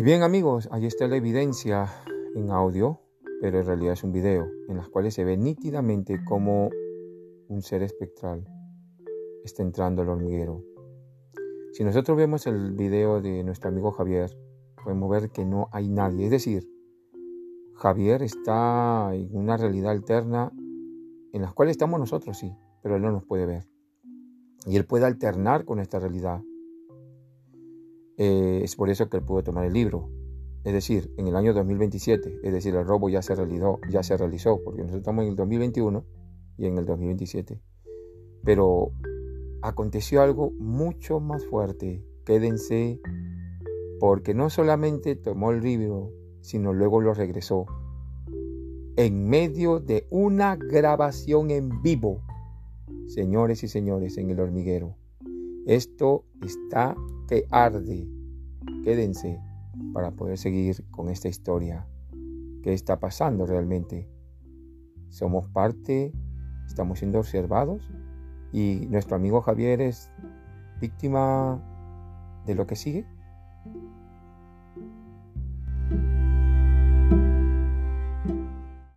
Y bien amigos, ahí está la evidencia en audio, pero en realidad es un video, en las cuales se ve nítidamente cómo un ser espectral está entrando al hormiguero. Si nosotros vemos el video de nuestro amigo Javier, podemos ver que no hay nadie. Es decir, Javier está en una realidad alterna en la cual estamos nosotros, sí, pero él no nos puede ver. Y él puede alternar con esta realidad. Eh, es por eso que él pudo tomar el libro. Es decir, en el año 2027, es decir, el robo ya se realizó, ya se realizó, porque nosotros estamos en el 2021 y en el 2027. Pero aconteció algo mucho más fuerte. Quédense, porque no solamente tomó el libro, sino luego lo regresó. En medio de una grabación en vivo, señores y señores, en el hormiguero. Esto está que arde. Quédense para poder seguir con esta historia. ¿Qué está pasando realmente? ¿Somos parte? ¿Estamos siendo observados? ¿Y nuestro amigo Javier es víctima de lo que sigue?